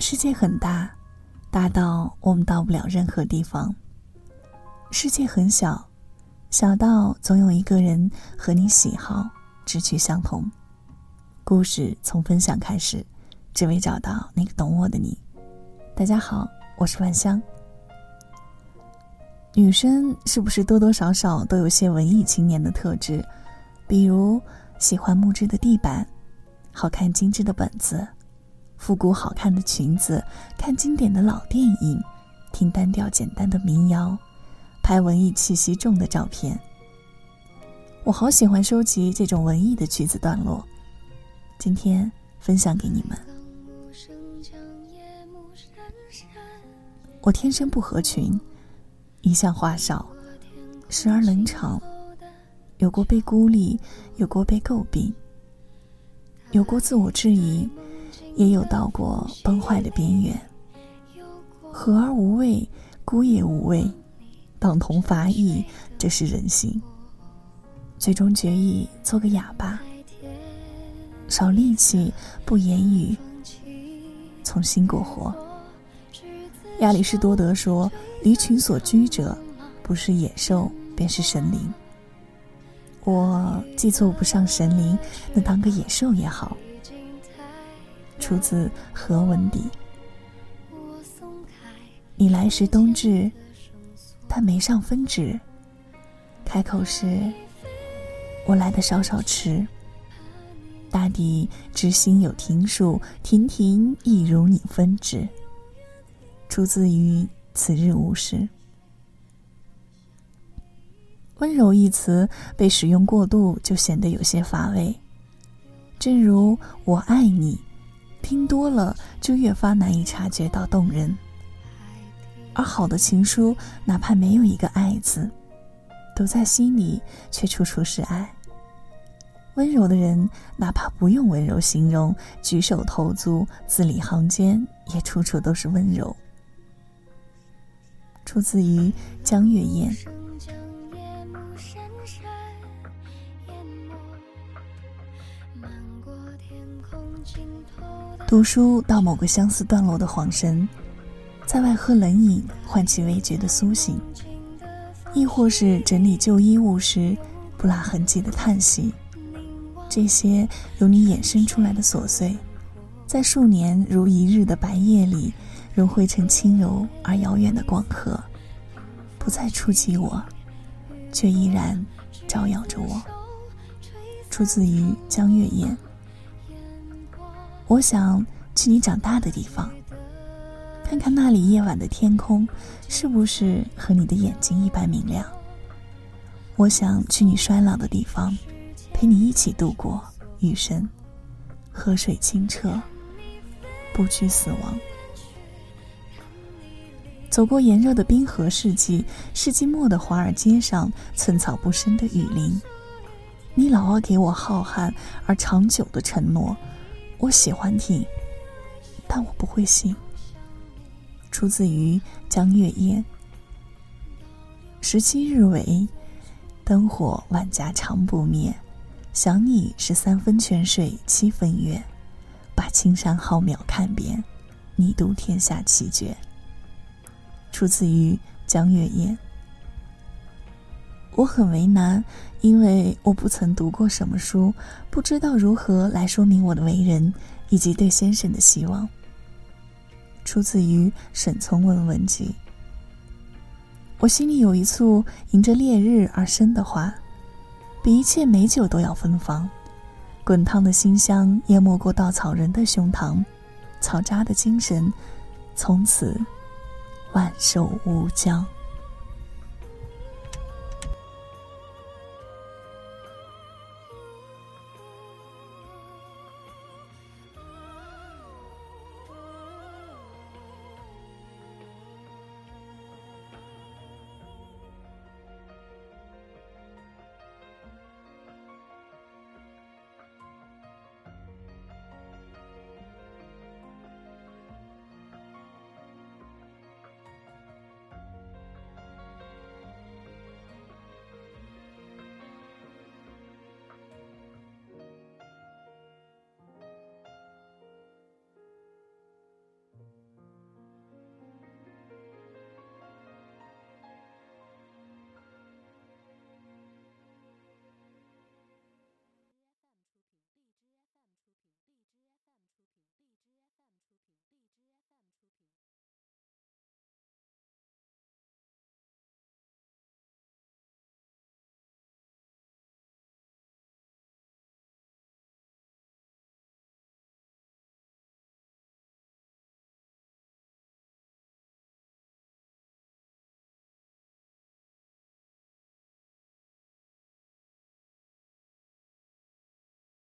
世界很大，大到我们到不了任何地方；世界很小，小到总有一个人和你喜好、志趣相同。故事从分享开始，只为找到那个懂我的你。大家好，我是万香。女生是不是多多少少都有些文艺青年的特质？比如喜欢木质的地板，好看精致的本子。复古好看的裙子，看经典的老电影，听单调简单的民谣，拍文艺气息重的照片。我好喜欢收集这种文艺的句子段落，今天分享给你们。我天生不合群，一向话少，时而冷场，有过被孤立，有过被诟病，有过自我质疑。也有到过崩坏的边缘，和而无味，孤也无味，等同乏意，这是人性。最终决意做个哑巴，少力气，不言语，从心过活。亚里士多德说：“离群所居者，不是野兽，便是神灵。”我既做不上神灵，那当个野兽也好。出自何文迪。你来时冬至，但没上分指。开口时，我来的稍稍迟。大抵知心有停数，亭亭亦如你分指。出自于此日无时。温柔一词被使用过度，就显得有些乏味。正如我爱你。听多了，就越发难以察觉到动人。而好的情书，哪怕没有一个“爱”字，都在心里，却处处是爱。温柔的人，哪怕不用温柔形容，举手投足、字里行间，也处处都是温柔。出自于江月燕。读书到某个相似段落的恍神，在外喝冷饮唤起味觉的苏醒，亦或是整理旧衣物时不拉痕迹的叹息，这些由你衍生出来的琐碎，在数年如一日的白夜里融汇成轻柔而遥远的光河，不再触及我，却依然照耀着我。出自于江月燕。我想去你长大的地方，看看那里夜晚的天空是不是和你的眼睛一般明亮。我想去你衰老的地方，陪你一起度过余生，河水清澈，不惧死亡。走过炎热的冰河世纪，世纪末的华尔街上，寸草不生的雨林，你老要给我浩瀚而长久的承诺。我喜欢听，但我不会信。出自于江月燕。十七日为灯火万家长不灭，想你是三分泉水七分月，把青山浩渺看遍，你独天下奇绝。出自于江月燕。我很为难，因为我不曾读过什么书，不知道如何来说明我的为人以及对先生的希望。出自于沈从文文集。我心里有一簇迎着烈日而生的花，比一切美酒都要芬芳，滚烫的馨香淹没过稻草人的胸膛，草扎的精神，从此万寿无疆。